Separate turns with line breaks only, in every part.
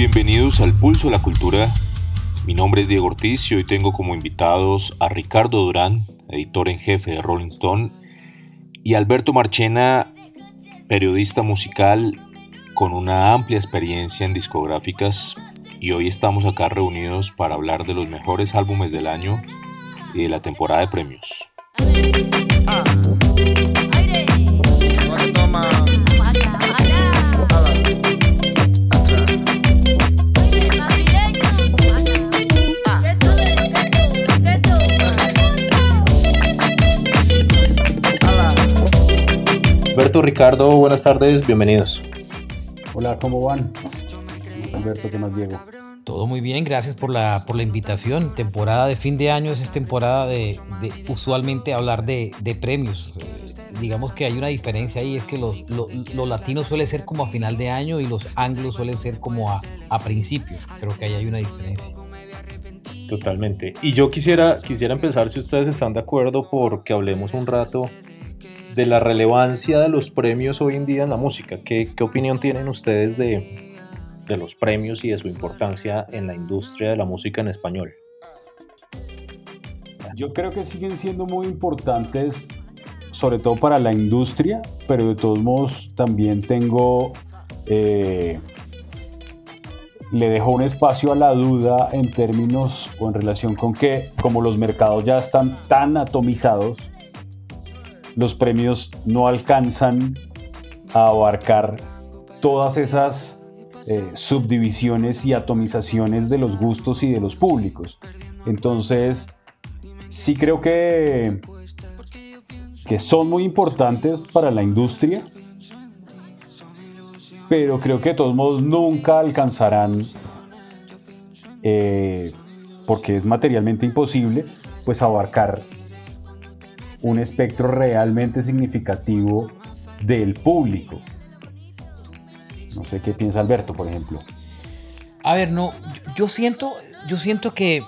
Bienvenidos al Pulso de la Cultura. Mi nombre es Diego Ortiz y hoy tengo como invitados a Ricardo Durán, editor en jefe de Rolling Stone, y Alberto Marchena, periodista musical con una amplia experiencia en discográficas. Y hoy estamos acá reunidos para hablar de los mejores álbumes del año y de la temporada de premios. Alberto, Ricardo, buenas tardes, bienvenidos.
Hola, ¿cómo van? Alberto, ¿qué más, Diego?
Todo muy bien, gracias por la, por la invitación. Temporada de fin de año es temporada de, usualmente hablar de, premios. Eh, digamos que hay una diferencia ahí, es que los, latinos suelen ser como a final de año y los anglos suelen ser como a, a principio. Creo que ahí hay una diferencia.
Totalmente. Y yo quisiera, quisiera empezar, si ustedes están de acuerdo, porque hablemos un rato de la relevancia de los premios hoy en día en la música. ¿Qué, opinión tienen ustedes de, de los premios y de su importancia en la industria de la música en español?
Yo creo que siguen siendo muy importantes, sobre todo para la industria, pero de todos modos también tengo, eh, le dejo un espacio a la duda en términos o en relación con que como los mercados ya están tan atomizados, los premios no alcanzan a abarcar todas esas eh, subdivisiones y atomizaciones de los gustos y de los públicos. Entonces, sí creo que, que son muy importantes para la industria, pero creo que de todos modos nunca alcanzarán, eh, porque es materialmente imposible, pues abarcar un espectro realmente significativo del público. No sé qué piensa Alberto, por ejemplo.
A ver, no, yo siento, yo siento que eh,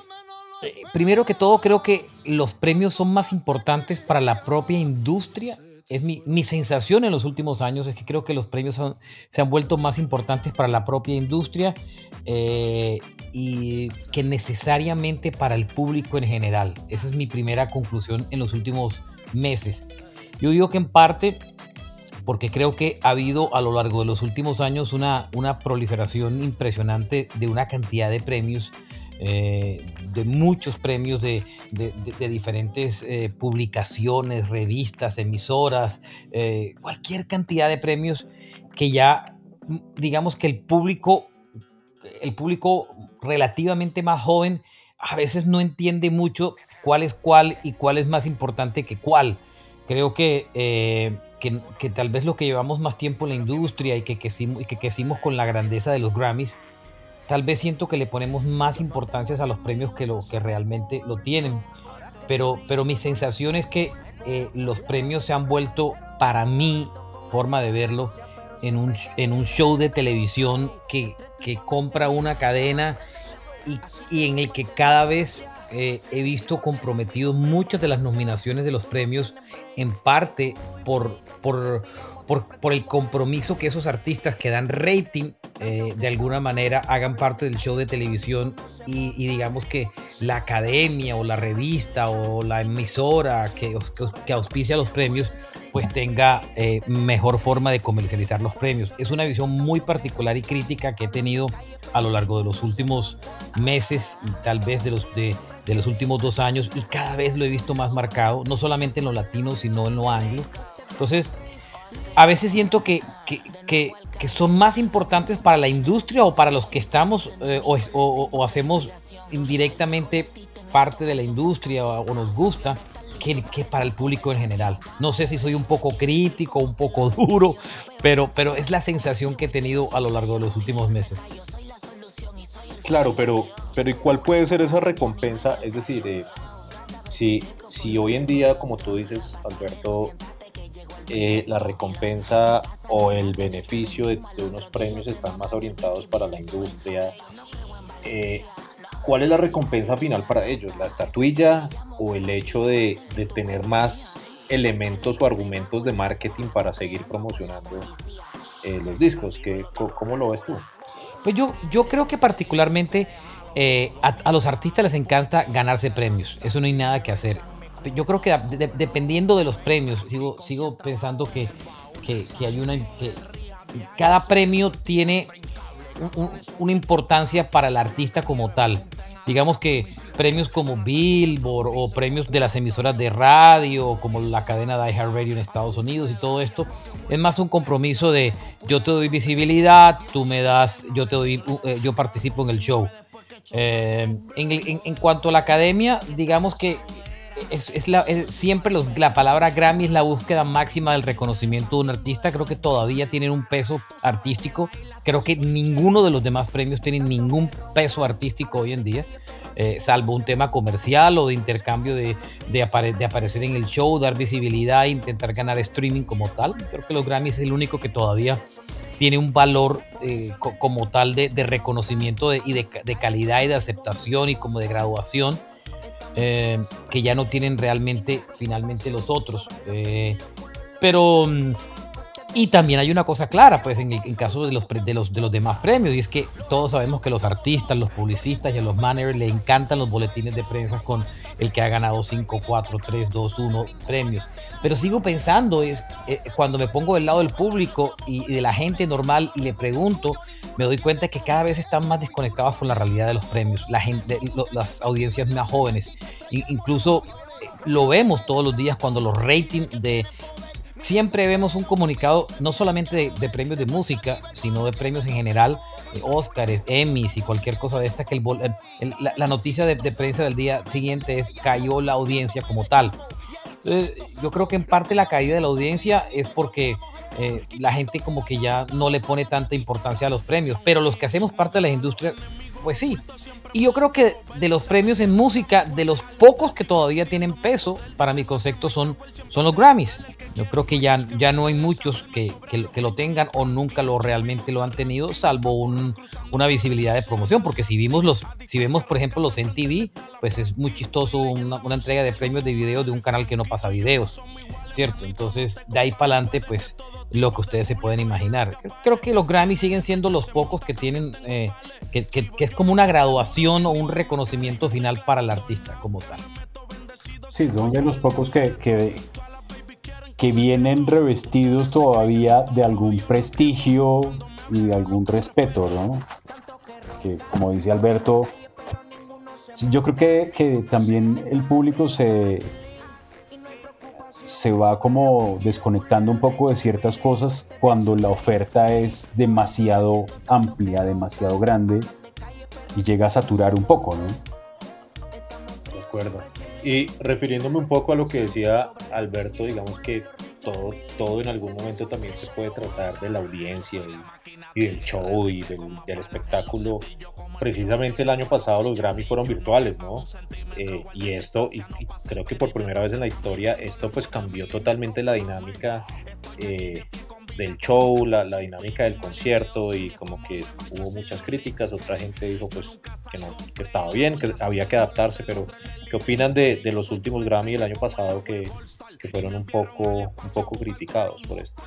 primero que todo creo que los premios son más importantes para la propia industria. Es mi, sensación en los últimos años es que creo que los premios se han vuelto más importantes para la propia industria eh, y que necesariamente para el público en general. Esa es mi primera conclusión en los últimos meses. Yo digo que en parte porque creo que ha habido a lo largo de los últimos años una, una proliferación impresionante de una cantidad de premios, eh, de muchos premios de, diferentes eh, publicaciones, revistas, emisoras, eh, cualquier cantidad de premios que ya, digamos que el público, el público relativamente más joven a veces no entiende mucho cuál es cuál y cuál es más importante que cuál. Creo que que, tal vez lo que llevamos más tiempo en la industria y que, y que crecimos con la grandeza de los Grammys, tal vez siento que le ponemos más importancia a los premios que lo que realmente lo tienen. Pero, pero mi sensación es que eh, los premios se han vuelto, para mi forma de verlo, en un, en un show de televisión que, que compra una cadena y, y, en el que cada vez eh, he visto comprometidos muchas de las nominaciones de los premios, en parte por, por, por, el compromiso que esos artistas que dan rating eh, de alguna manera hagan parte del show de televisión y, digamos que la academia o la revista o la emisora que, que auspicia los premios pues tenga eh, mejor forma de comercializar los premios. Es una visión muy particular y crítica que he tenido a lo largo de los últimos meses y tal vez de los, de, de los últimos dos años y cada vez lo he visto más marcado, no solamente en lo latino, sino en lo anglo. Entonces, a veces siento que, que, que, son más importantes para la industria o para los que estamos eh, o, o, hacemos indirectamente parte de la industria o, nos gusta. Que, que, para el público en general. No sé si soy un poco crítico, un poco duro, pero, pero es la sensación que he tenido a lo largo de los últimos meses.
Claro, pero, pero ¿y cuál puede ser esa recompensa? Es decir, eh, si, si hoy en día, como tú dices, Alberto, eh, la recompensa o el beneficio de, unos premios están más orientados para la industria, eh, ¿cuál es la recompensa final para ellos? ¿La estatuilla o el hecho de, de tener más elementos o argumentos de marketing para seguir promocionando los discos? ¿Qué, ¿Cómo lo ves tú?
Pues yo, yo creo que particularmente eh, a, los artistas les encanta ganarse premios. Eso no hay nada que hacer. Yo creo que dependiendo de los premios, sigo, sigo pensando que, que, hay una. que cada premio tiene una importancia para el artista como tal. Digamos que premios como Billboard o premios de las emisoras de radio, como la cadena de iHeartRadio en Estados Unidos y todo esto, es más un compromiso de yo te doy visibilidad, tú me das, yo te doy, eh, yo participo en el show. Eh, en, cuanto a la academia, digamos que es, la, siempre los, la palabra Grammy es la búsqueda máxima del reconocimiento de un artista. Creo que todavía tienen un peso artístico. Creo que ninguno de los demás premios tiene ningún peso artístico hoy en día. Eh, salvo un tema comercial o de intercambio de, de, aparecer en el show, dar visibilidad intentar ganar streaming como tal. Creo que los Grammys es el único que todavía tiene un valor eh, como tal de, reconocimiento y de, calidad y de aceptación y como de graduación eh, que ya no tienen realmente finalmente los otros. pero mm, y también hay una cosa clara, pues en el caso de los, de, los, de los demás premios, y es que todos sabemos que los artistas, los publicistas y a los managers le encantan los boletines de prensa con el que ha ganado 5, 4, 3, 2, 1 premios. Pero sigo pensando, eh, cuando me pongo del lado del público y, de la gente normal y le pregunto, me doy cuenta que cada vez están más desconectados con la realidad de los premios, la gente, las audiencias más jóvenes. incluso eh, lo vemos todos los días cuando los ratings de siempre vemos un comunicado no solamente de, premios de música, sino de premios en general, de Oscars, Emmys y cualquier cosa de esta, que el, la, noticia de, prensa del día siguiente es cayó la audiencia como tal. yo creo que en parte la caída de la audiencia es porque eh, la gente como que ya no le pone tanta importancia a los premios, pero los que hacemos parte de la industria, pues sí. Y yo creo que de los premios en música, de los pocos que todavía tienen peso, para mi concepto son, son los Grammys. Yo creo que ya, ya no hay muchos que, que, lo tengan o nunca lo realmente lo han tenido, salvo un, una visibilidad de promoción, porque si vimos los, si vemos por ejemplo los MTV, pues es muy chistoso una, entrega de premios de videos de un canal que no pasa videos, ¿cierto? Entonces de ahí para adelante, pues lo que ustedes se pueden imaginar. Creo que los Grammy siguen siendo los pocos que tienen, eh, que, es como una graduación o un reconocimiento final para el artista como tal.
Sí, son de los pocos que, que, que vienen revestidos todavía de algún prestigio y de algún respeto, ¿no? Que como dice Alberto, yo creo que, que también el público se, se va como desconectando un poco de ciertas cosas cuando la oferta es demasiado amplia, demasiado grande y llega a saturar un poco, ¿no?
De acuerdo. Y refiriéndome un poco a lo que decía Alberto, digamos que todo, todo en algún momento también se puede tratar de la audiencia y, del show y del, del espectáculo precisamente el año pasado los Grammy fueron virtuales, ¿no? Eh, y esto, y, creo que por primera vez en la historia, esto pues cambió totalmente la dinámica eh, del show, la, dinámica del concierto y como que hubo muchas críticas, otra gente dijo pues que no, que estaba bien, que había que adaptarse, pero ¿qué opinan de, los últimos Grammy del año pasado que, que fueron un poco, un poco criticados por esto?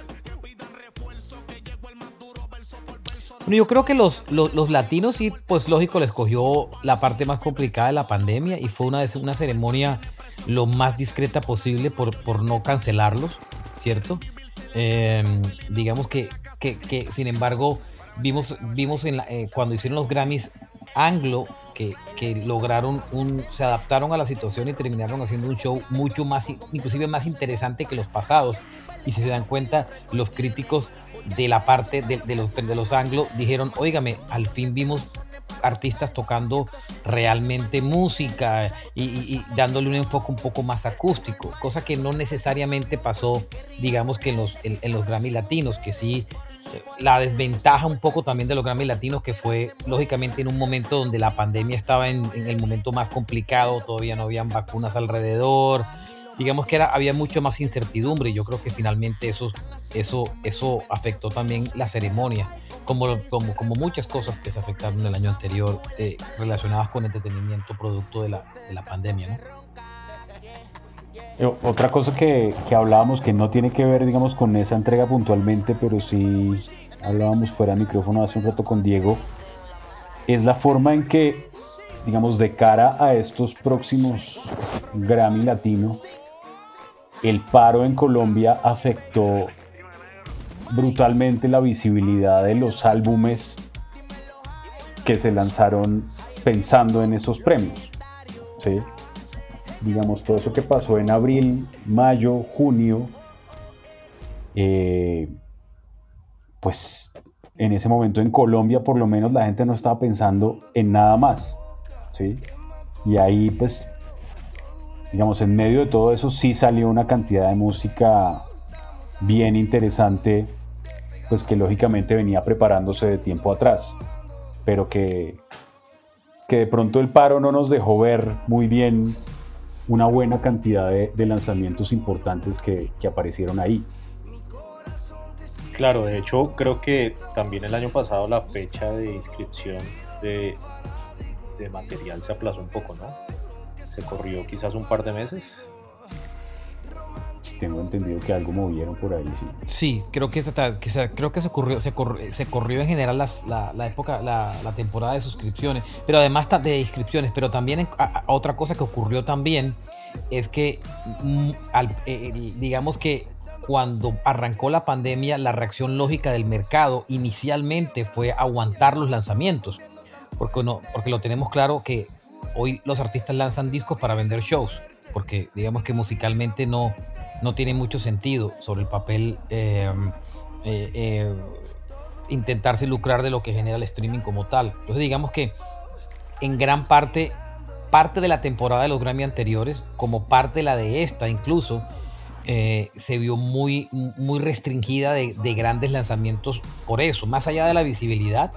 Bueno, yo creo que los, los, latinos sí, pues lógico, les cogió la parte más complicada de la pandemia y fue una, una ceremonia lo más discreta posible por, por no cancelarlos, ¿cierto? Em, digamos que, que, sin embargo, vimos, vimos en eh, cuando hicieron los Grammys anglo que, que, lograron un, se adaptaron a la situación y terminaron haciendo un show mucho más, inclusive más interesante que los pasados. Y si se dan cuenta, los críticos de la parte de, los, de los anglos dijeron, oígame, al fin vimos artistas tocando realmente música y, dándole un enfoque un poco más acústico, cosa que no necesariamente pasó, digamos que en los, en, los Grammy latinos, que sí, la desventaja un poco también de los Grammy latinos, que fue lógicamente en un momento donde la pandemia estaba en, en el momento más complicado, todavía no habían vacunas alrededor, digamos que era, había mucho más incertidumbre y yo creo que finalmente eso, eso, eso afectó también la ceremonia, como, como, como muchas cosas que se afectaron el año anterior eh, relacionadas con entretenimiento producto de la, de la pandemia. ¿no?
Eh, otra cosa que, que, hablábamos que no tiene que ver, digamos, con esa entrega puntualmente, pero sí hablábamos fuera de micrófono hace un rato con Diego, es la forma en que, digamos, de cara a estos próximos Grammy Latino, el paro en Colombia afectó brutalmente la visibilidad de los álbumes que se lanzaron pensando en esos premios. Digamos, todo eso que pasó en abril, mayo, junio, eh, pues en ese momento en Colombia por lo menos la gente no estaba pensando en nada más. ¿sí? Y ahí pues, digamos, en medio de todo eso sí salió una cantidad de música bien interesante, pues que lógicamente venía preparándose de tiempo atrás, pero que, que de pronto el paro no nos dejó ver muy bien una buena cantidad de, lanzamientos importantes que, que aparecieron ahí.
Claro, de hecho creo que también el año pasado la fecha de inscripción de, material se aplazó un poco, ¿no? Se corrió quizás un par de meses.
Tengo entendido que algo movieron por ahí, sí.
Sí, creo que, se, creo que se corrió, se corrió, en general la, época, la, temporada de suscripciones, pero además de inscripciones, pero también otra cosa que ocurrió también es que, mm, eh, digamos que cuando arrancó la pandemia, la reacción lógica del mercado inicialmente fue aguantar los lanzamientos, porque, no, porque lo tenemos claro que hoy los artistas lanzan discos para vender shows, porque digamos que musicalmente no, no tiene mucho sentido sobre el papel em, eh, eh, intentarse lucrar de lo que genera el streaming como tal. Entonces digamos que en gran parte, parte de la temporada de los Grammy anteriores, como parte de la de esta incluso, eh, se vio muy, muy restringida de, grandes lanzamientos por eso. Más allá de la visibilidad,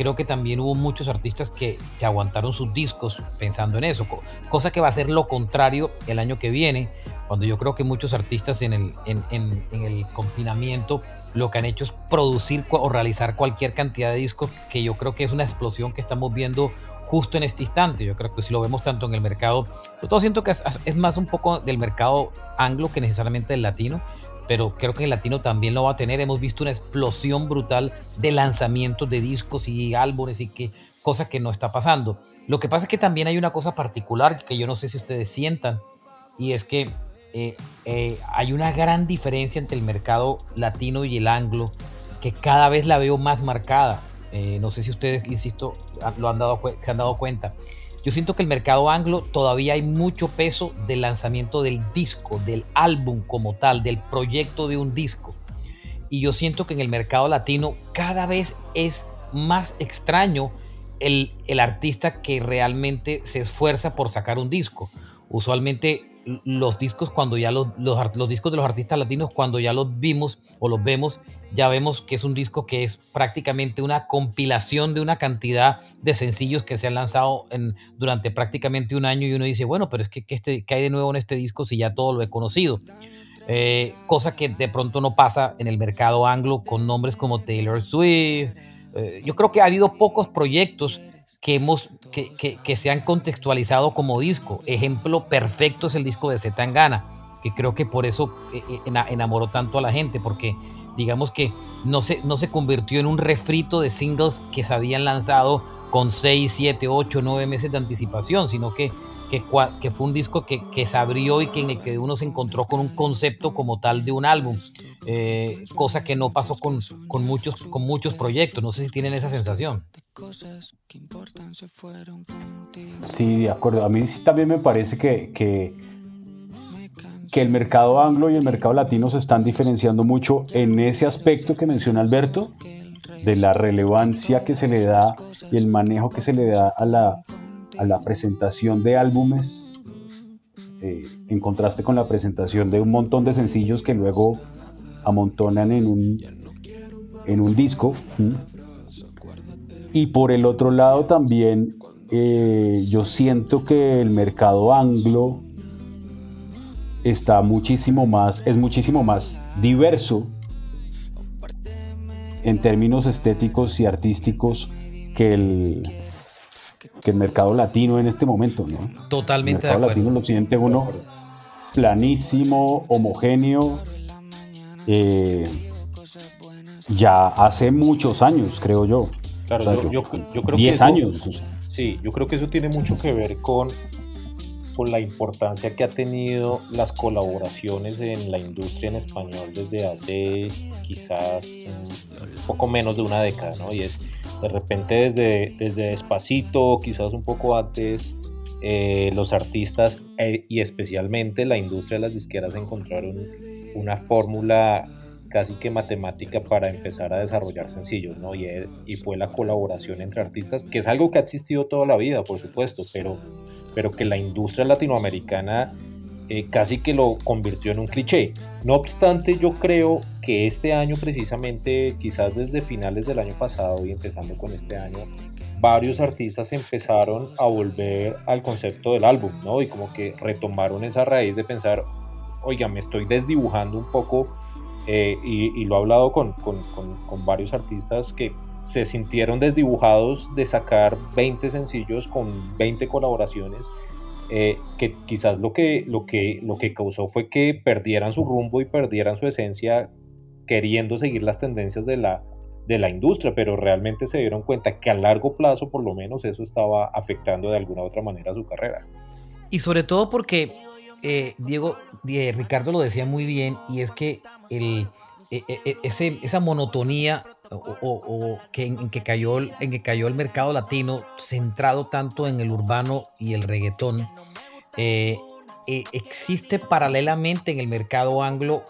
creo que también hubo muchos artistas que, aguantaron sus discos pensando en eso, cosa que va a ser lo contrario el año que viene, cuando yo creo que muchos artistas en el, en, en el confinamiento lo que han hecho es producir o realizar cualquier cantidad de discos, que yo creo que es una explosión que estamos viendo justo en este instante. Yo creo que si lo vemos tanto en el mercado, sobre todo siento que es, más un poco del mercado anglo que necesariamente del latino, pero creo que el latino también lo va a tener. Hemos visto una explosión brutal de lanzamientos de discos y álbumes y que cosa que no está pasando. Lo que pasa es que también hay una cosa particular que yo no sé si ustedes sientan y es que eh, eh, hay una gran diferencia entre el mercado latino y el anglo que cada vez la veo más marcada. Eh, no sé si ustedes, insisto, lo han dado, se han dado cuenta. Yo siento que el mercado anglo todavía hay mucho peso del lanzamiento del disco, del álbum como tal, del proyecto de un disco. Y yo siento que en el mercado latino cada vez es más extraño el, el artista que realmente se esfuerza por sacar un disco. Usualmente los discos cuando ya los, los, discos de los artistas latinos cuando ya los vimos o los vemos ya vemos que es un disco que es prácticamente una compilación de una cantidad de sencillos que se han lanzado en, durante prácticamente un año y uno dice, bueno, pero es que, este, ¿qué hay de nuevo en este disco si ya todo lo he conocido? Eh, cosa que de pronto no pasa en el mercado anglo con nombres como Taylor Swift. Eh, yo creo que ha habido pocos proyectos que, hemos, que, que, se han contextualizado como disco. Ejemplo perfecto es el disco de Zetangana, que creo que por eso eh, enamoró tanto a la gente, porque digamos que no se, no se convirtió en un refrito de singles que se habían lanzado con 6, 7, 8, 9 meses de anticipación, sino que, que, que fue un disco que, que, se abrió y que en el que uno se encontró con un concepto como tal de un álbum, eh, cosa que no pasó con, con, muchos, con muchos proyectos. No sé si tienen esa sensación.
Sí, de acuerdo. A mí sí también me parece que, que el mercado anglo y el mercado latino se están diferenciando mucho en ese aspecto que menciona Alberto, de la relevancia que se le da y el manejo que se le da a la, a la presentación de álbumes, eh, en contraste con la presentación de un montón de sencillos que luego amontonan en un, en un disco. Y por el otro lado también eh, yo siento que el mercado anglo está muchísimo más, es muchísimo más diverso en términos estéticos y artísticos que el, que el mercado latino en este momento, ¿no?
Totalmente.
El mercado latino lo siente uno planísimo, homogéneo, eh, ya hace muchos años, creo yo. Claro, yo, creo 10 años.
Sí, yo creo que eso tiene mucho que ver con, con la importancia que ha tenido las colaboraciones en la industria en español desde hace quizás un poco menos de una década, ¿no? Y es de repente desde, desde Despacito, quizás un poco antes, eh, los artistas eh, y especialmente la industria de las disqueras encontraron una fórmula casi que matemática para empezar a desarrollar sencillos, ¿no? Y, y, fue la colaboración entre artistas, que es algo que ha existido toda la vida, por supuesto, pero, pero que la industria latinoamericana eh, casi que lo convirtió en un cliché. No obstante, yo creo que este año precisamente, quizás desde finales del año pasado y empezando con este año, varios artistas empezaron a volver al concepto del álbum, ¿no? Y como que retomaron esa raíz de pensar, oiga, me estoy desdibujando un poco eh, y, lo he hablado con, con, con, varios artistas que se sintieron desdibujados de sacar 20 sencillos con 20 colaboraciones, eh, que quizás lo que, lo, que, lo que causó fue que perdieran su rumbo y perdieran su esencia queriendo seguir las tendencias de la, de la industria, pero realmente se dieron cuenta que a largo plazo por lo menos eso estaba afectando de alguna u otra manera su carrera.
Y sobre todo porque eh, Diego, eh, Ricardo lo decía muy bien, y es que el, e, e, e, esa monotonía o, que, en, que cayó, en que cayó el mercado latino, centrado tanto en el urbano y el reggaetón, eh, existe paralelamente en el mercado anglo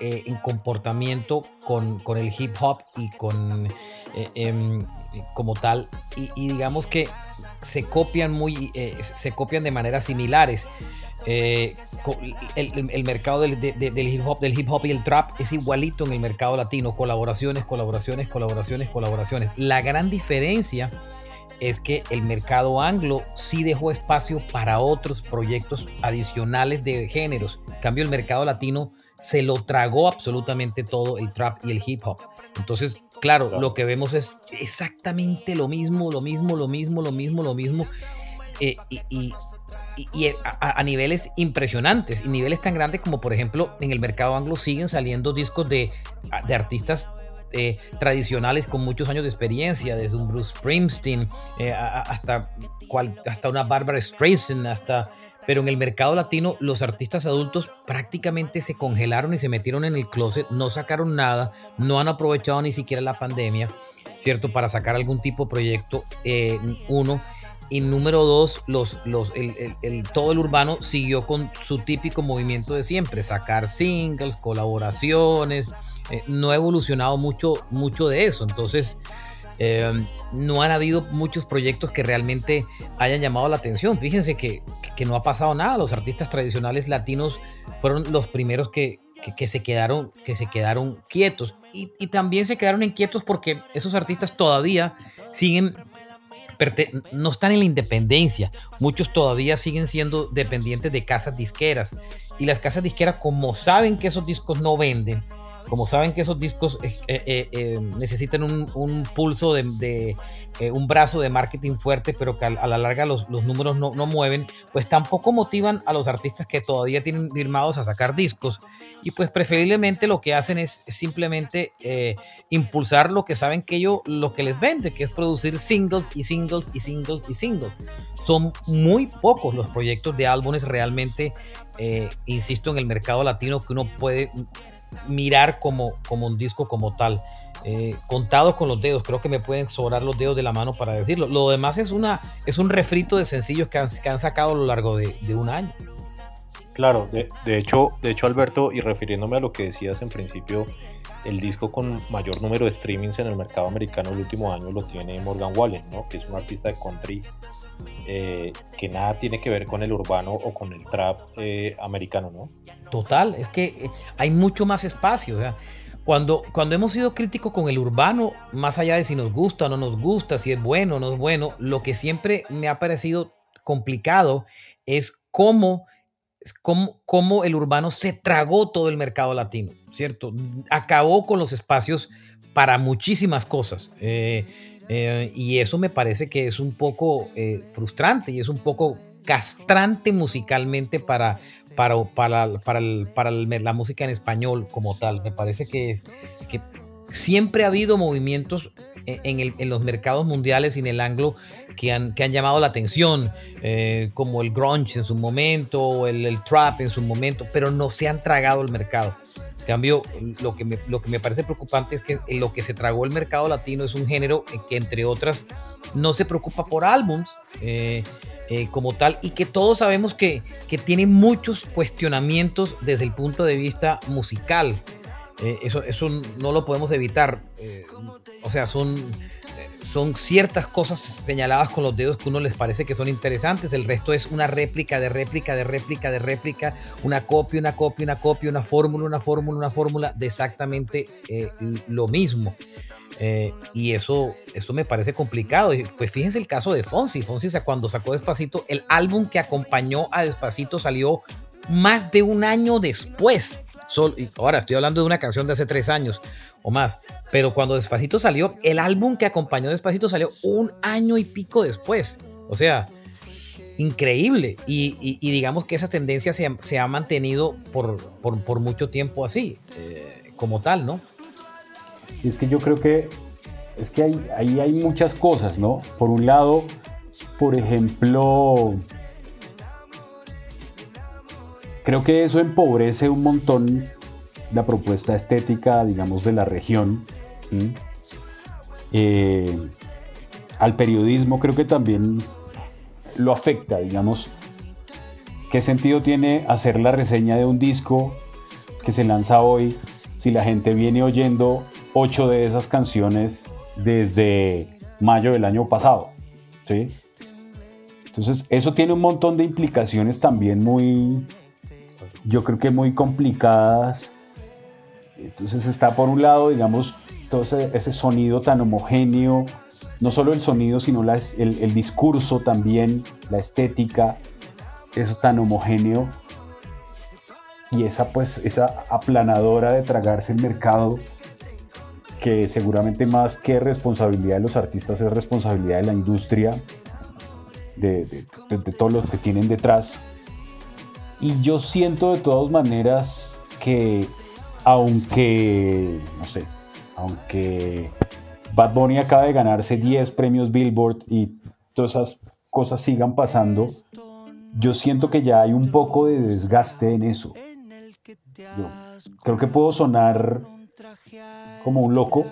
en comportamiento con, con, el hip hop y con em, como tal y, digamos que se copian muy se copian de maneras similares eh, el, mercado del, hip hop, del hip hop y el trap es igualito en el mercado latino. Colaboraciones, colaboraciones, colaboraciones, colaboraciones. La gran diferencia es que el mercado anglo sí dejó espacio para otros proyectos adicionales de géneros. En cambio, el mercado latino se lo tragó absolutamente todo el trap y el hip hop. Entonces, claro, lo que vemos es exactamente lo mismo, lo mismo, lo mismo, lo mismo, lo mismo. Eh, y, y, a, niveles impresionantes y niveles tan grandes como por ejemplo en el mercado anglo siguen saliendo discos de, de artistas eh, tradicionales con muchos años de experiencia, desde un Bruce Springsteen eh, hasta, hasta una Barbara Streisand, hasta... Pero en el mercado latino los artistas adultos prácticamente se congelaron y se metieron en el closet, no sacaron nada, no han aprovechado ni siquiera la pandemia, ¿cierto? Para sacar algún tipo de proyecto, eh, uno. Y número dos, los, los, el, todo el urbano siguió con su típico movimiento de siempre, sacar singles, colaboraciones. Eh, no ha evolucionado mucho, mucho de eso. Entonces, eh, no han habido muchos proyectos que realmente hayan llamado la atención. Fíjense que, que, no ha pasado nada. Los artistas tradicionales latinos fueron los primeros que, que, se, quedaron, que se quedaron quietos. Y, y también se quedaron inquietos porque esos artistas todavía siguen no están en la independencia. Muchos todavía siguen siendo dependientes de casas disqueras. Y las casas disqueras, como saben que esos discos no venden, como saben que esos discos eh, eh, eh, necesitan un, pulso de, un brazo de marketing fuerte, pero que a, la larga los, números no, mueven, pues tampoco motivan a los artistas que todavía tienen firmados a sacar discos. Y pues preferiblemente lo que hacen es, simplemente impulsar lo que saben que ellos, lo que les vende, que es producir singles y singles y singles y singles. Son muy pocos los proyectos de álbumes realmente, insisto, en el mercado latino que uno puede mirar como, como un disco como tal. Eh, contado con los dedos, creo que me pueden sobrar los dedos de la mano para decirlo. Lo demás es, una, es un refrito de sencillos que han, que han sacado a lo largo de, un año.
Claro, de, hecho, de hecho Alberto, y refiriéndome a lo que decías en principio, el disco con mayor número de streamings en el mercado americano el último año lo tiene Morgan Wallen, ¿no? que es un artista de country eh, que nada tiene que ver con el urbano o con el trap eh, americano, ¿no?
Total, es que eh, hay mucho más espacio. cuando, cuando hemos sido críticos con el urbano, más allá de si nos gusta o no nos gusta, si es bueno o no es bueno, lo que siempre me ha parecido complicado es cómo, cómo, cómo el urbano se tragó todo el mercado latino, ¿cierto? Acabó con los espacios para muchísimas cosas. Y eso me parece que es un poco eh, frustrante y es un poco castrante musicalmente para, para, para, para, la música en español como tal. Me parece que, siempre ha habido movimientos en, los mercados mundiales y en el anglo que han, que han llamado la atención, eh, como el grunge en su momento, o el, trap en su momento, pero no se han tragado el mercado. Cambio, lo que, me, lo que me parece preocupante es que lo que se tragó el mercado latino es un género que, entre otras, no se preocupa por álbums. Eh, eh, como tal y que todos sabemos que, que, tiene muchos cuestionamientos desde el punto de vista musical. Eh, eso, eso no lo podemos evitar. O sea, son, son ciertas cosas señaladas con los dedos que uno les parece que son interesantes. El resto es una réplica de réplica de réplica de réplica, una copia, una copia, una copia, una fórmula, una fórmula, una fórmula de exactamente lo mismo. Eh, y eso, eso me parece complicado. Pues fíjense el caso de Fonsi. Fonsi cuando sacó Despacito, el álbum que acompañó a Despacito salió más de un año después. ahora estoy hablando de una canción de hace tres años o más. Pero cuando Despacito salió, el álbum que acompañó Despacito salió un año y pico después. O sea, increíble. Y, digamos que esa tendencia se, ha mantenido por, por, mucho tiempo así, eh, como tal, ¿no?
Y es que yo creo que es que ahí, ahí hay muchas cosas, ¿no? Por un lado, por ejemplo, creo que eso empobrece un montón la propuesta estética, digamos, de la región. Eh, al periodismo creo que también lo afecta, digamos. ¿Qué sentido tiene hacer la reseña de un disco que se lanza hoy si la gente viene oyendo ocho de esas canciones desde mayo del año pasado. ¿sí? Entonces, eso tiene un montón de implicaciones también muy, yo creo que muy complicadas. Entonces está por un lado, digamos, todo ese, sonido tan homogéneo, no solo el sonido, sino el, el, discurso también, la estética, eso tan homogéneo. Y esa pues, esa aplanadora de tragarse el mercado que seguramente más que responsabilidad de los artistas es responsabilidad de la industria, de, todos los que tienen detrás. Y yo siento de todas maneras que aunque, no sé, aunque Bad Bunny acaba de ganarse 10 premios Billboard y todas esas cosas sigan pasando, yo siento que ya hay un poco de desgaste en eso. Creo que puedo sonar como un loco,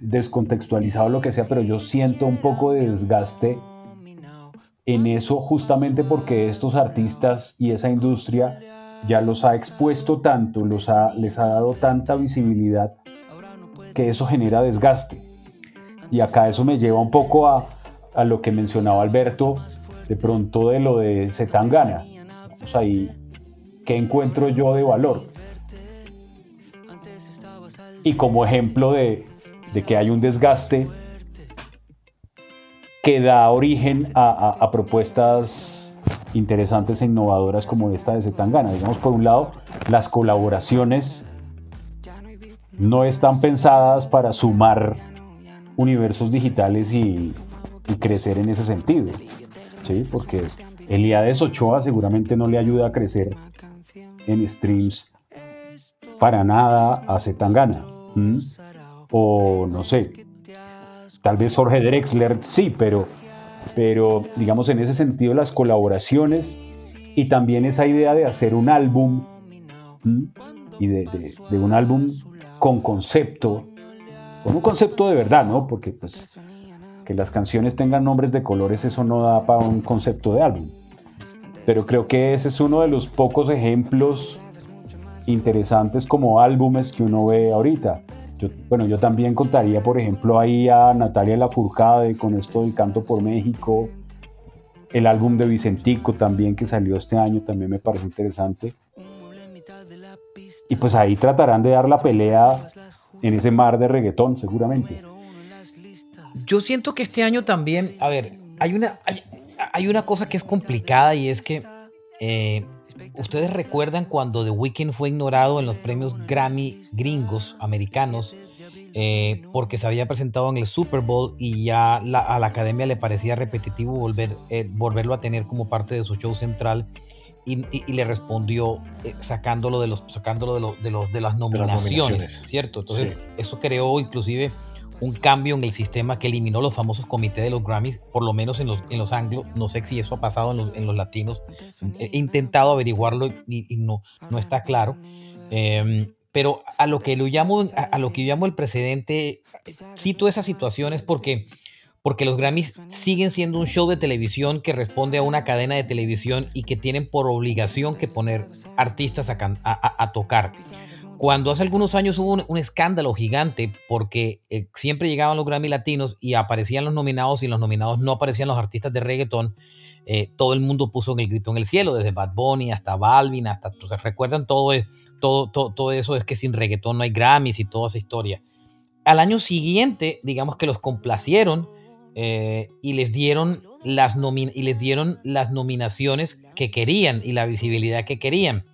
descontextualizado lo que sea, pero yo siento un poco de desgaste en eso justamente porque estos artistas y esa industria ya los ha expuesto tanto, los ha, les ha dado tanta visibilidad que eso genera desgaste. Y acá eso me lleva un poco a, a lo que mencionaba Alberto, de pronto de lo de Zetangana. ¿qué encuentro yo de valor? y como ejemplo de, que hay un desgaste que da origen a, propuestas interesantes e innovadoras como esta de Zetangana. Digamos, por un lado, las colaboraciones no están pensadas para sumar universos digitales y, crecer en ese sentido. ¿sí? Porque Eliades Ochoa seguramente no le ayuda a crecer en streams para nada a Zetangana. O no sé, tal vez Jorge Drexler sí, pero, pero digamos en ese sentido las colaboraciones y también esa idea de hacer un álbum y de, un álbum con concepto, con un concepto de verdad, ¿no? Porque pues que las canciones tengan nombres de colores, eso no da para un concepto de álbum. Pero creo que ese es uno de los pocos ejemplos interesantes como álbumes que uno ve ahorita. Yo, bueno, yo también contaría, por ejemplo, ahí a Natalia Lafourcade con esto del canto por México, el álbum de Vicentico también que salió este año, también me parece interesante. Y pues ahí tratarán de dar la pelea en ese mar de reggaetón, seguramente.
Yo siento que este año también, a ver, hay una, hay, una cosa que es complicada y es que eh, ¿Ustedes recuerdan cuando The Weeknd fue ignorado en los premios Grammy gringos americanos eh, porque se había presentado en el Super Bowl y ya a la academia le parecía repetitivo volver, eh, volverlo a tener como parte de su show central? Y, le respondió eh, sacándolo, de, los, sacándolo de, de, los, de las nominaciones, ¿cierto? Entonces, eso creó inclusive un cambio en el sistema que eliminó los famosos comités de los Grammys, por lo menos en los, en los anglos. No sé si eso ha pasado en los, en los latinos. He intentado averiguarlo y, no, no está claro. Em, pero a lo que lo llamo, a, lo que yo llamo el precedente, cito esas situaciones porque porque los Grammys siguen siendo un show de televisión que responde a una cadena de televisión y que tienen por obligación que poner artistas a, tocar. Cuando hace algunos años hubo un, escándalo gigante porque eh, siempre llegaban los Grammy latinos y aparecían los nominados y los nominados no aparecían los artistas de reggaetón, eh, todo el mundo puso en el grito en el cielo, desde Bad Bunny hasta Balvin, hasta, ¿se recuerdan todo, todo, eso? Es que sin reggaetón no hay Grammys y toda esa historia. Al año siguiente, digamos que los complacieron eh, y les dieron las nominaciones que querían y la visibilidad que querían.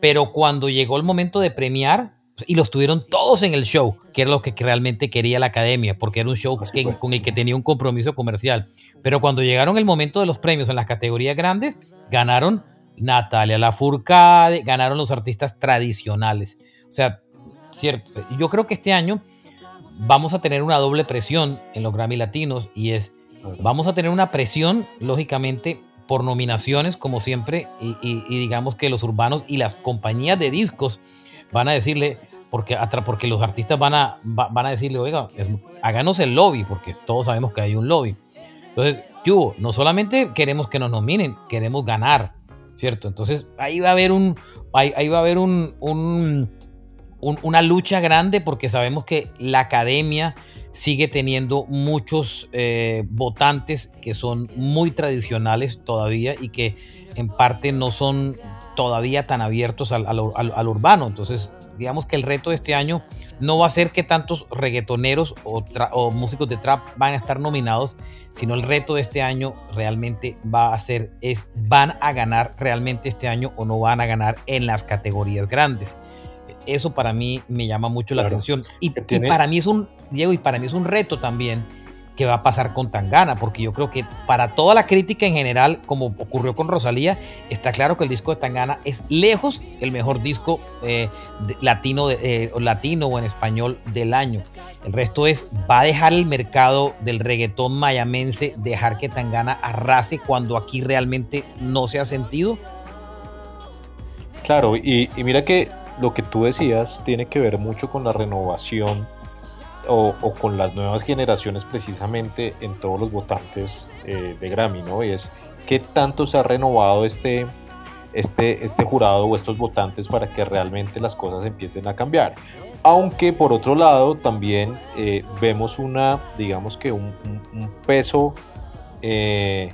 Pero cuando llegó el momento de premiar, y los tuvieron todos en el show, que era lo que realmente quería la academia, porque era un show con el que tenía un compromiso comercial. Pero cuando llegaron el momento de los premios en las categorías grandes, ganaron Natalia Lafourcade, ganaron los artistas tradicionales. O sea, cierto. Yo creo que este año vamos a tener una doble presión en los Grammy Latinos y es, vamos a tener una presión, lógicamente, por nominaciones, como siempre, y, digamos que los urbanos y las compañías de discos van a decirle, porque, porque los artistas van a, van a decirle, oiga, háganos el lobby, porque todos sabemos que hay un lobby. Entonces, yo, no solamente queremos que nos nominen, queremos ganar, ¿cierto? Entonces, ahí va a haber un, ahí, va a haber un una lucha grande porque sabemos que la academia sigue teniendo muchos eh, votantes que son muy tradicionales todavía y que en parte no son todavía tan abiertos al, urbano. Entonces, digamos que el reto de este año no va a ser que tantos reggaetoneros o, o, músicos de trap van a estar nominados, sino el reto de este año realmente va a ser es van a ganar realmente este año o no van a ganar en las categorías grandes eso para mí me llama mucho la atención. Y, para mí es un, Diego, y para mí es un reto también que va a pasar con Tangana, porque yo creo que para toda la crítica en general, como ocurrió con Rosalía, está claro que el disco de Tangana es lejos el mejor disco eh, latino, eh, latino o en español del año. El resto es, va a dejar el mercado del reggaetón mayamense, dejar que Tangana arrase cuando aquí realmente no se ha sentido.
Claro, y mira que lo que tú decías tiene que ver mucho con la renovación o, con las nuevas generaciones precisamente en todos los votantes eh, de Grammy, ¿no? Y es qué tanto se ha renovado este, este, este jurado o estos votantes para que realmente las cosas empiecen a cambiar. Aunque por otro lado también eh, vemos una, digamos que un, peso eh,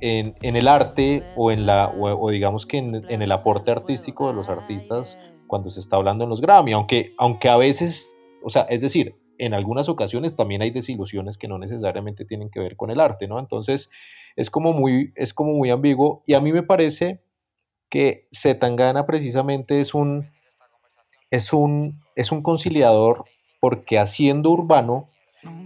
en, el arte o en la o, digamos que en, en, el aporte artístico de los artistas cuando se está hablando en los Grammy, aunque, aunque a veces, o sea, es decir, en algunas ocasiones también hay desilusiones que no necesariamente tienen que ver con el arte, ¿no? Entonces es como muy, es como muy ambiguo y a mí me parece que Zetangana precisamente es un, es un, es un conciliador porque haciendo urbano,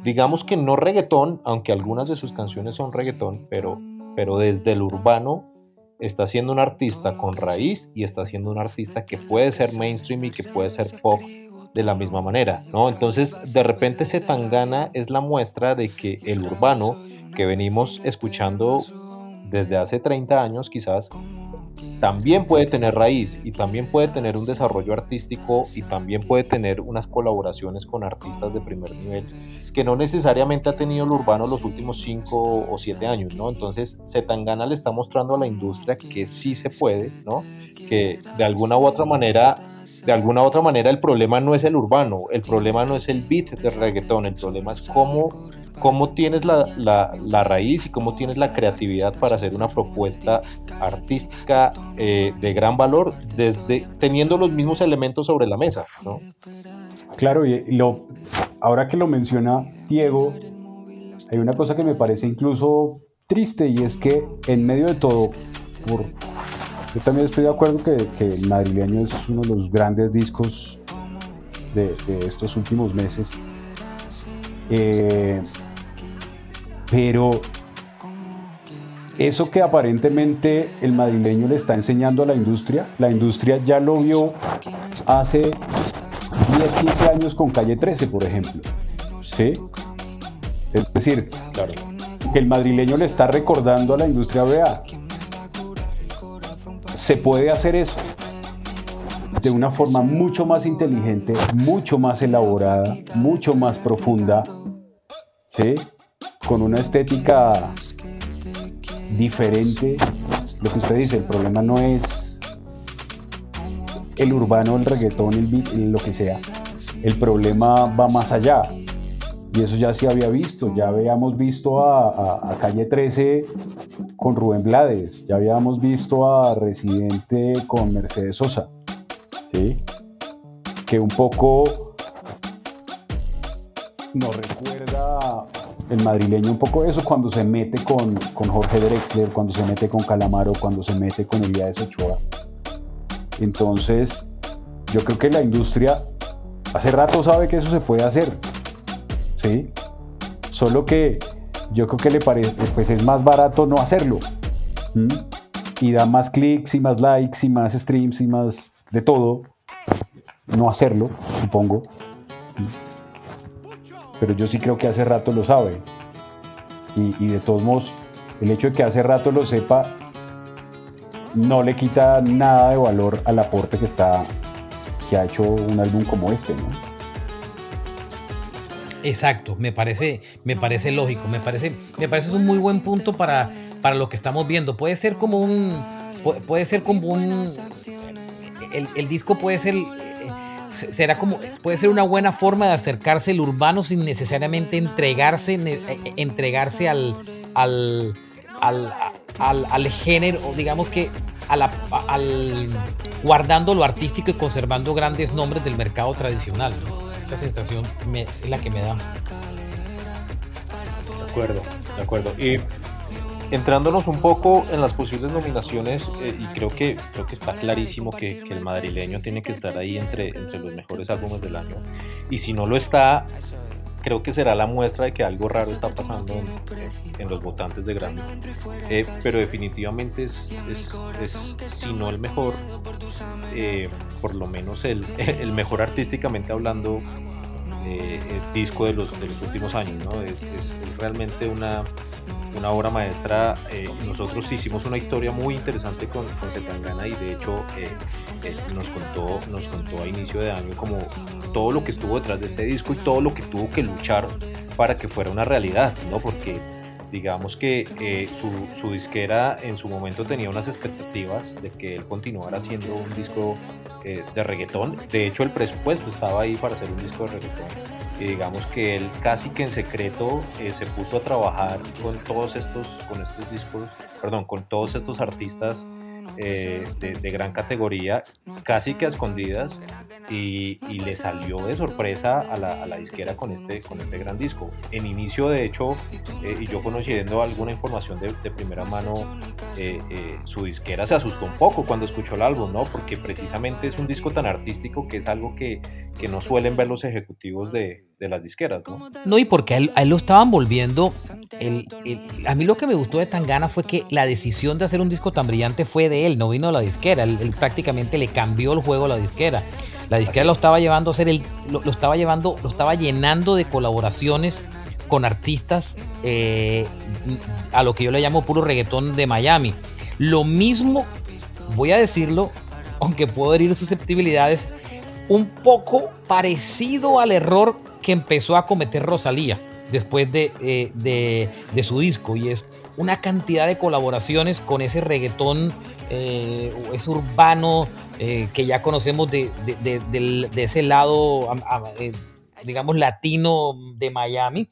digamos que no reggaetón, aunque algunas de sus canciones son reggaetón, pero, pero desde el urbano está siendo un artista con raíz y está siendo un artista que puede ser mainstream y que puede ser pop de la misma manera, ¿no? Entonces, de repente Tangana es la muestra de que el urbano que venimos escuchando desde hace 30 años quizás también puede tener raíz y también puede tener un desarrollo artístico y también puede tener unas colaboraciones con artistas de primer nivel que no necesariamente ha tenido el urbano los últimos 5 o 7 años, ¿no? Entonces, Zetangana le está mostrando a la industria que sí se puede, ¿no? Que de alguna u otra manera de alguna otra manera el problema no es el urbano, el problema no es el beat del reggaetón, el problema es cómo cómo tienes la, la, raíz y cómo tienes la creatividad para hacer una propuesta artística eh, de gran valor desde teniendo los mismos elementos sobre la mesa.
Claro, ahora que lo menciona Diego, hay una cosa que me parece incluso triste y es que en medio de todo, por, yo también estoy de acuerdo que, que el madrileño es uno de los grandes discos de, de estos últimos meses. Eh, pero eso que aparentemente el madrileño le está enseñando a la industria, la industria ya lo vio hace 10, 15 años con Calle 13, por ejemplo. ¿Sí? Es decir, que el madrileño le está recordando a la industria BA. Se puede hacer eso de una forma mucho más inteligente, mucho más elaborada, mucho más profunda, ¿sí? con una estética diferente. Lo que usted dice, el problema no es el urbano, el reggaetón, el lo que sea. El problema va más allá. Y eso ya se había visto. Ya habíamos visto a, Calle 13 con Rubén Blades. Ya habíamos visto a Residente con Mercedes Sosa. ¿Sí? Que un poco nos recuerda el madrileño un poco eso cuando se mete con, con Jorge Drexler, cuando se mete con Calamaro, cuando se mete con Elías Ochoa. Entonces, yo creo que la industria hace rato sabe que eso se puede hacer. ¿Sí? Solo que yo creo que le parece, pues es más barato no hacerlo. Y da más clics y más likes y más streams y más de todo. No hacerlo, supongo pero yo sí creo que hace rato lo sabe. Y, de todos modos, el hecho de que hace rato lo sepa no le quita nada de valor al aporte que está que ha hecho un álbum como este.
Exacto, me parece, me parece lógico, me parece, me parece un muy buen punto para, para lo que estamos viendo. Puede ser como un, puede ser como un, el, el disco puede ser será como, puede ser una buena forma de acercarse al urbano sin necesariamente entregarse, eh, eh, entregarse al, al, al, género, digamos que al, guardando lo artístico y conservando grandes nombres del mercado tradicional. Esa sensación es la que me da.
De acuerdo, de acuerdo. Y entrándonos un poco en las posibles nominaciones, eh, y creo que, creo que está clarísimo que, el madrileño tiene que estar ahí entre, entre los mejores álbumes del año. Y si no lo está, creo que será la muestra de que algo raro está pasando en, los votantes de Grammy. Eh, pero definitivamente es, es, si no el mejor, eh, por lo menos el, el mejor artísticamente hablando disco de los, de los últimos años. ¿no? es realmente una una obra maestra. Eh, nosotros hicimos una historia muy interesante con, con Zetangana y de hecho eh, eh, nos, contó, nos contó a inicio de año como todo lo que estuvo detrás de este disco y todo lo que tuvo que luchar para que fuera una realidad, ¿no? Porque digamos que su, su, disquera en su momento tenía unas expectativas de que él continuara haciendo un disco de reggaetón. De hecho, el presupuesto estaba ahí para hacer un disco de reggaetón digamos que él casi que en secreto eh, se puso a trabajar con todos estos, con estos discos, perdón, con todos estos artistas eh, de, gran categoría, casi que a escondidas, y, le salió de sorpresa a la, disquera con este, con este gran disco. En inicio, de hecho, eh, y yo conociendo alguna información de, primera mano, eh, su disquera se asustó un poco cuando escuchó el álbum, ¿no? Porque precisamente es un disco tan artístico que es algo que, que no suelen ver los ejecutivos de, de las disqueras, ¿no?
No, y porque a él, lo estaban volviendo. El, a mí lo que me gustó de Tangana fue que la decisión de hacer un disco tan brillante fue de él, no vino de la disquera. Él, prácticamente le cambió el juego a la disquera. La disquera lo estaba llevando a hacer el, lo, estaba llevando, lo estaba llenando de colaboraciones con artistas eh, a lo que yo le llamo puro reggaetón de Miami. Lo mismo, voy a decirlo, aunque puedo herir susceptibilidades, un poco parecido al error que empezó a cometer Rosalía después eh, de, de, su disco y es una cantidad de colaboraciones con ese reggaetón, eh, ese urbano eh, que ya conocemos de, ese lado, digamos, latino de Miami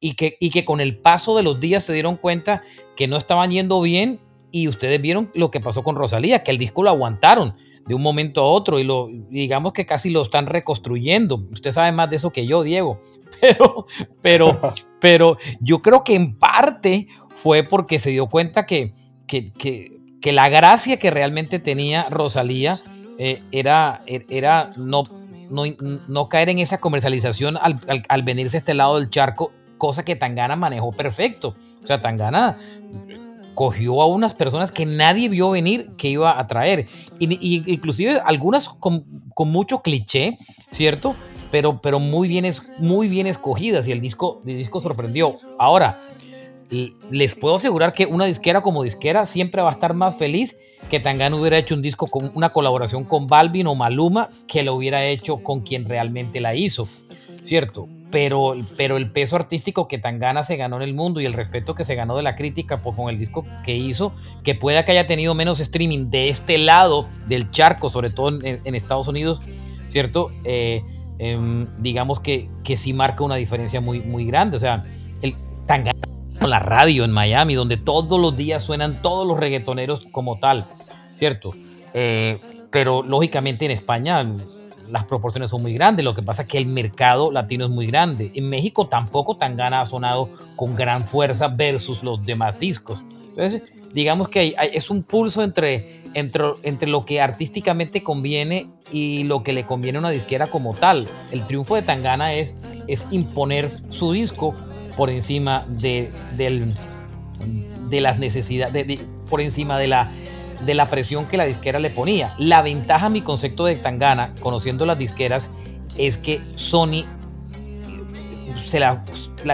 y que, y que con el paso de los días se dieron cuenta que no estaban yendo bien y ustedes vieron lo que pasó con Rosalía, que el disco lo aguantaron de un momento a otro y lo digamos que casi lo están reconstruyendo. Usted sabe más de eso que yo, Diego. Pero, pero, pero yo creo que en parte fue porque se dio cuenta que, que, que, la gracia que realmente tenía Rosalía eh, era, era no, no, no, caer en esa comercialización al, al, venirse a este lado del charco, cosa que Tangana manejó perfecto. O sea, Tangana cogió a unas personas que nadie vio venir que iba a traer. Y, inclusive algunas con, mucho cliché, ¿cierto? pero, pero muy, bien muy bien escogidas y el disco, el disco sorprendió. Ahora, les puedo asegurar que una disquera como disquera siempre va a estar más feliz que Tangana hubiera hecho un disco con una colaboración con Balvin o Maluma que lo hubiera hecho con quien realmente la hizo, ¿cierto? Pero, pero el peso artístico que Tangana se ganó en el mundo y el respeto que se ganó de la crítica con el disco que hizo, que pueda que haya tenido menos streaming de este lado del charco, sobre todo en, Estados Unidos, ¿cierto? Eh, em, digamos que, que sí marca una diferencia muy, muy grande. O sea, el Tangana la radio en Miami, donde todos los días suenan todos los reggaetoneros como tal, ¿cierto? Eh, pero lógicamente en España las proporciones son muy grandes, lo que pasa es que el mercado latino es muy grande. En México tampoco Tangana ha sonado con gran fuerza versus los demás discos. Entonces, digamos que es un pulso entre, entre, entre lo que artísticamente conviene y lo que le conviene a una disquera como tal. El triunfo de Tangana es, es imponer su disco por encima de, de las necesidades, por encima de la, de la presión que la disquera le ponía. La ventaja, mi concepto de Tangana, conociendo las disqueras, es que Sony, se la,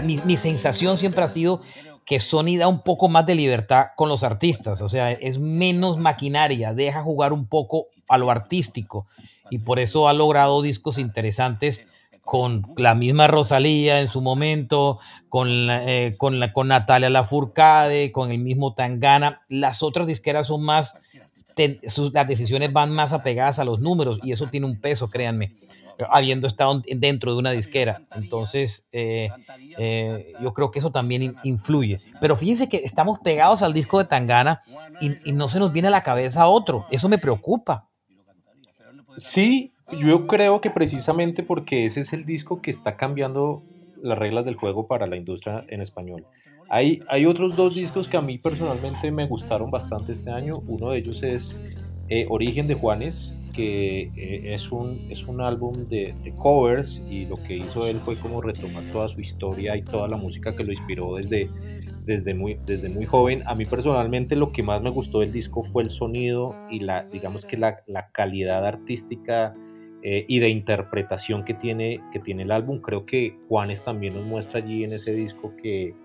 mi, mi, sensación siempre ha sido que Sony da un poco más de libertad con los artistas, o sea, es menos maquinaria, deja jugar un poco a lo artístico y por eso ha logrado discos interesantes con la misma Rosalía en su momento, con, eh, con, la, con Natalia Lafourcade, con el mismo Tangana. Las otras disqueras son más, las decisiones van más apegadas a los números y eso tiene un peso, créanme, habiendo estado dentro de una disquera. Entonces, eh, eh, yo creo que eso también influye. Pero fíjense que estamos pegados al disco de Tangana y, y no se nos viene a la cabeza otro. Eso me preocupa.
Sí, yo creo que precisamente porque ese es el disco que está cambiando las reglas del juego para la industria en español. Hay, hay otros dos discos que a mí personalmente me gustaron bastante este año. Uno de ellos es eh, Origen de Juanes, que eh, es, un, es un álbum de, de, covers y lo que hizo él fue como retomar toda su historia y toda la música que lo inspiró desde, desde, muy, desde muy joven. A mí personalmente lo que más me gustó del disco fue el sonido y la, digamos que la, la calidad artística eh, y de interpretación que tiene, que tiene el álbum. Creo que Juanes también nos muestra allí en ese disco que,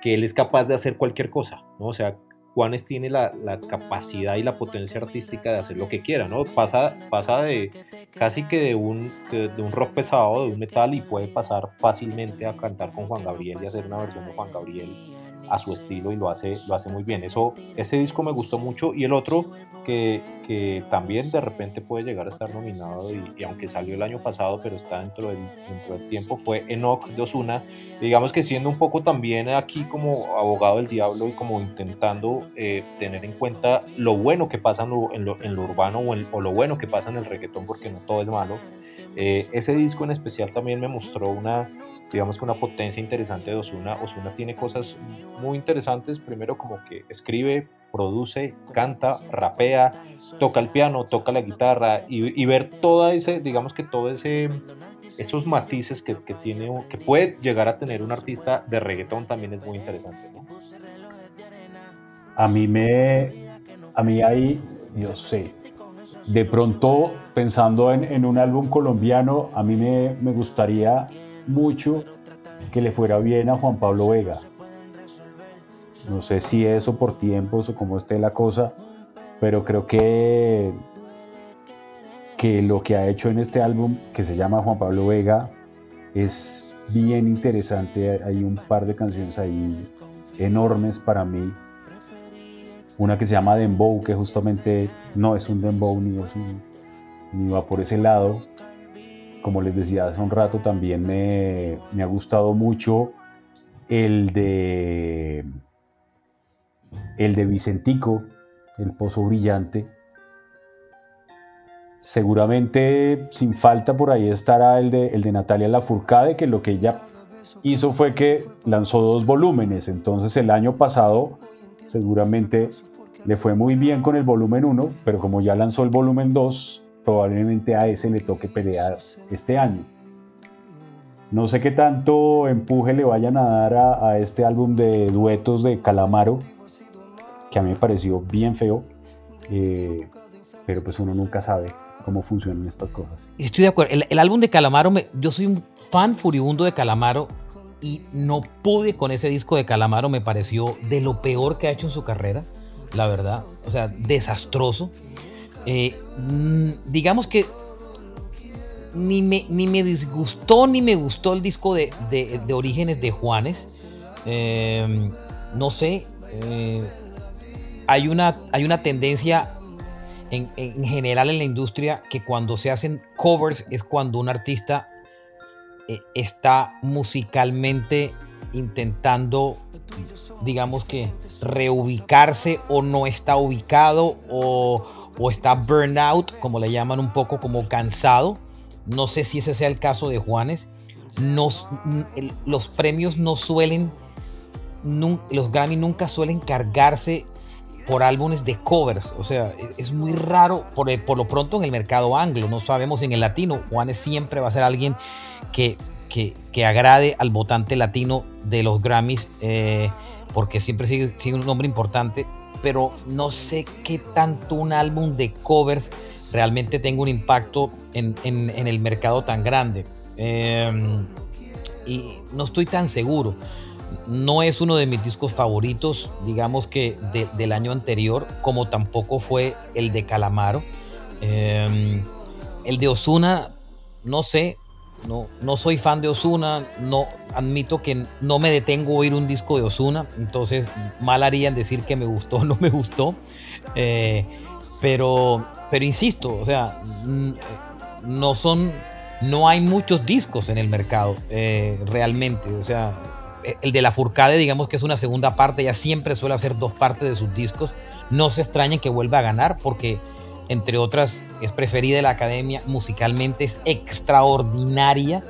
que él es capaz de hacer cualquier cosa, ¿no? O sea, Juanes tiene la, la, capacidad y la potencia artística de hacer lo que quiera, ¿no? Pasa, pasa de casi que de un, de un rock pesado, de un metal, y puede pasar fácilmente a cantar con Juan Gabriel y hacer una versión de Juan Gabriel a su estilo y lo hace, lo hace muy bien. Eso, ese disco me gustó mucho y el otro que, que también de repente puede llegar a estar nominado y, aunque salió el año pasado pero está dentro del, dentro del tiempo fue Enoch de Osuna. Digamos que siendo un poco también aquí como abogado del diablo y como intentando eh, tener en cuenta lo bueno que pasa en lo, urbano o, o, lo bueno que pasa en el reggaetón porque no todo es malo. Eh, ese disco en especial también me mostró una digamos que una potencia interesante de Osuna. Osuna tiene cosas muy interesantes, primero como que escribe, produce, canta, rapea, toca el piano, toca la guitarra y, ver toda ese, digamos que todo ese, esos matices que, que, tiene, que puede llegar a tener un artista de reggaetón también es muy interesante.
A mí me, a mí ahí, yo sé, de pronto pensando en, en un álbum colombiano, a mí me, me gustaría mucho que le fuera bien a Juan Pablo Vega. No sé si eso por tiempos o cómo esté la cosa, pero creo que, que lo que ha hecho en este álbum, que se llama Juan Pablo Vega, es bien interesante. Hay un par de canciones ahí enormes para mí. Una que se llama Dembow, que justamente no es un Dembow ni, ni va por ese lado, como les decía hace un rato, también me, ha gustado mucho el de el de Vicentico, el Pozo Brillante. Seguramente sin falta por ahí estará el de, el de Natalia Lafourcade, que lo que ella hizo fue que lanzó dos volúmenes. Entonces el año pasado seguramente le fue muy bien con el volumen 1, pero como ya lanzó el volumen 2, probablemente a ese le toque pelear este año. No sé qué tanto empuje le vayan a dar a, este álbum de duetos de Calamaro, que a mí me pareció bien feo, eh, pero pues uno nunca sabe. cómo funcionan estas cosas.
Estoy de acuerdo. El, álbum de Calamaro, yo soy un fan furibundo de Calamaro y no pude con ese disco de Calamaro, me pareció de lo peor que ha hecho en su carrera, la verdad. O sea, desastroso. Eh, mm, digamos que ni me, ni me disgustó ni me gustó el disco de, Orígenes de Juanes. Eh, no sé, eh, hay, una, hay una tendencia en, general en la industria que cuando se hacen covers es cuando un artista eh, está musicalmente intentando, digamos que, reubicarse o no está ubicado o, o está burnout, como le llaman un poco como cansado. No sé si ese sea el caso de Juanes. los premios no suelen, los Grammy nunca suelen cargarse por álbumes de covers. O sea, es muy raro, por, por, lo pronto en el mercado anglo, no sabemos en el latino. Juanes siempre va a ser alguien que, que, agrade al votante latino de los Grammys, eh, porque siempre sigue, sigue un nombre importante. Pero no sé qué tanto un álbum de covers realmente tenga un impacto en, el mercado tan grande. Em, y no estoy tan seguro. No es uno de mis discos favoritos, digamos que del año anterior, como tampoco fue el de Calamaro. Em, el de Osuna, no sé, no, no soy fan de Osuna, no admito que no me detengo a oír un disco de Osuna, entonces mal harían decir que me gustó o no me gustó. Eh, pero pero insisto, o sea, no son, no hay muchos discos en el mercado eh, realmente. O sea, el de la Furcade, digamos que es una segunda parte, ya siempre suele hacer dos partes de sus discos. No se extrañen que vuelva a ganar porque, entre otras, es preferida de la academia, musicalmente es extraordinaria,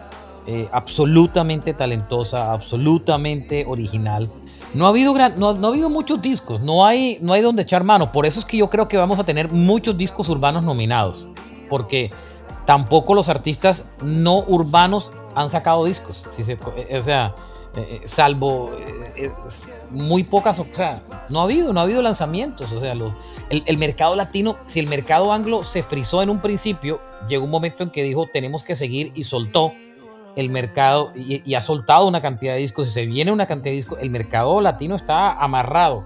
eh, absolutamente talentosa, absolutamente original. No ha habido, no, ha habido muchos discos, no hay, no hay donde echar mano. Por eso es que yo creo que vamos a tener muchos discos urbanos nominados. Porque tampoco los artistas no urbanos han sacado discos. Si se, eh, o sea, eh, salvo muy pocas, o sea, no ha habido, no ha habido lanzamientos. O sea, el, el, mercado latino, si el mercado anglo se frizó en un principio, llegó un momento en que dijo tenemos que seguir y soltó el mercado y, ha soltado una cantidad de discos, y se viene una cantidad de discos, el mercado latino está amarrado.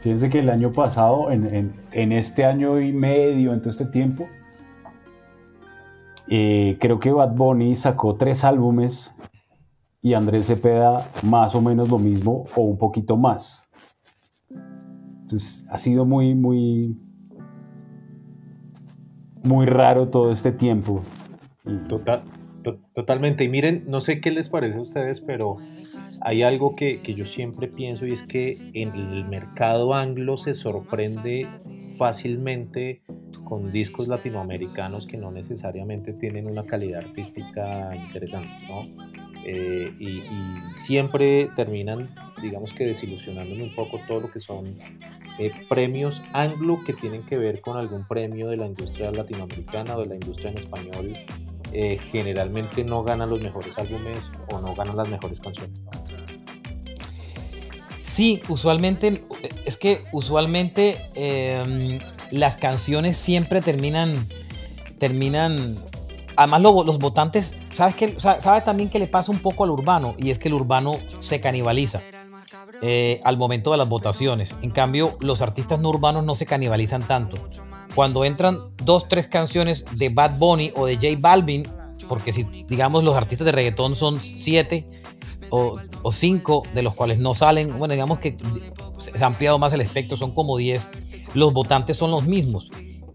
Fíjense que el año pasado, en, este año y medio, en todo este tiempo, eh, creo que Bad Bunny sacó tres álbumes y Andrés Cepeda más o menos lo mismo o un poquito más. Entonces ha sido muy, muy, muy raro todo este tiempo.
Total, Totalmente. Y miren, no sé qué les parece a ustedes, pero hay algo que, yo siempre pienso y es que en el mercado anglo se sorprende fácilmente con discos latinoamericanos que no necesariamente tienen una calidad artística interesante, ¿no? Eh, y, siempre terminan, digamos que desilusionándome un poco todo lo que son eh, premios anglo que tienen que ver con algún premio de la industria latinoamericana o de la industria en español eh, generalmente no ganan los mejores álbumes o no ganan las mejores canciones.
Sí, usualmente, es que usualmente em, las canciones siempre terminan, terminan, además los votantes, ¿sabes, sabe también que le pasa un poco al urbano? Y es que el urbano se canibaliza. Eh, al momento de las votaciones. En cambio, los artistas no urbanos no se canibalizan tanto cuando entran dos, tres canciones de Bad Bunny o de J Balvin, porque si digamos los artistas de reggaetón son siete o, cinco, de los cuales no salen, bueno, digamos que se ha ampliado más el espectro, son como diez, los votantes son los mismos.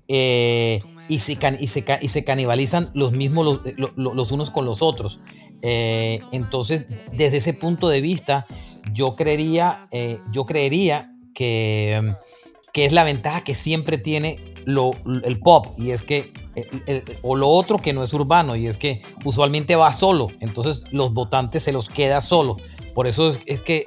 Eh, y, se y, se, canibalizan los mismos los, unos con los otros. Eh, entonces, desde ese punto de vista, yo creería, eh, yo creería que, que es la ventaja que siempre tiene lo, el pop y es que, o lo otro que no es urbano y es que usualmente va solo, entonces los votantes se los queda solo. Por eso es, que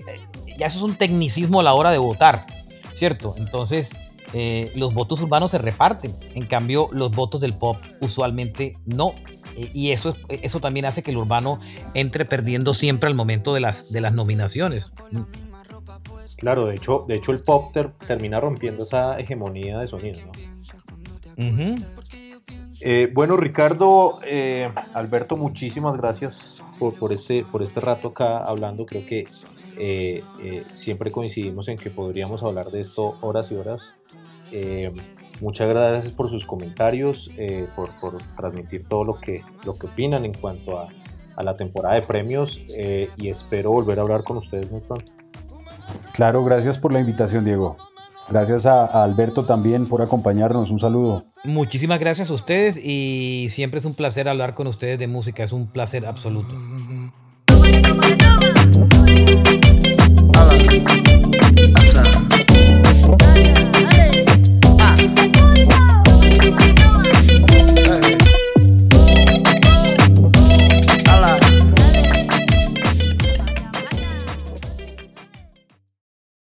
ya eso es un tecnicismo a la hora de votar, ¿cierto? Entonces eh, los votos urbanos se reparten, en cambio los votos del pop usualmente no. Eh, y eso, eso también hace que el urbano entre perdiendo siempre al momento de las, de las nominaciones.
Claro, de hecho, de hecho el pop termina rompiendo esa hegemonía de sonido, ¿no? Eh, bueno, Ricardo, eh, Alberto, muchísimas gracias por, este, por este rato acá hablando. Creo que siempre coincidimos en que podríamos hablar de esto horas y horas. Muchas gracias por sus comentarios, por, transmitir todo lo que, lo que opinan en cuanto a, a la temporada de premios y espero volver a hablar con ustedes muy pronto.
Claro, gracias por la invitación, Diego. Gracias a, Alberto también por acompañarnos. Un saludo.
Muchísimas gracias a ustedes y siempre es un placer hablar con ustedes de música. Es un placer absoluto.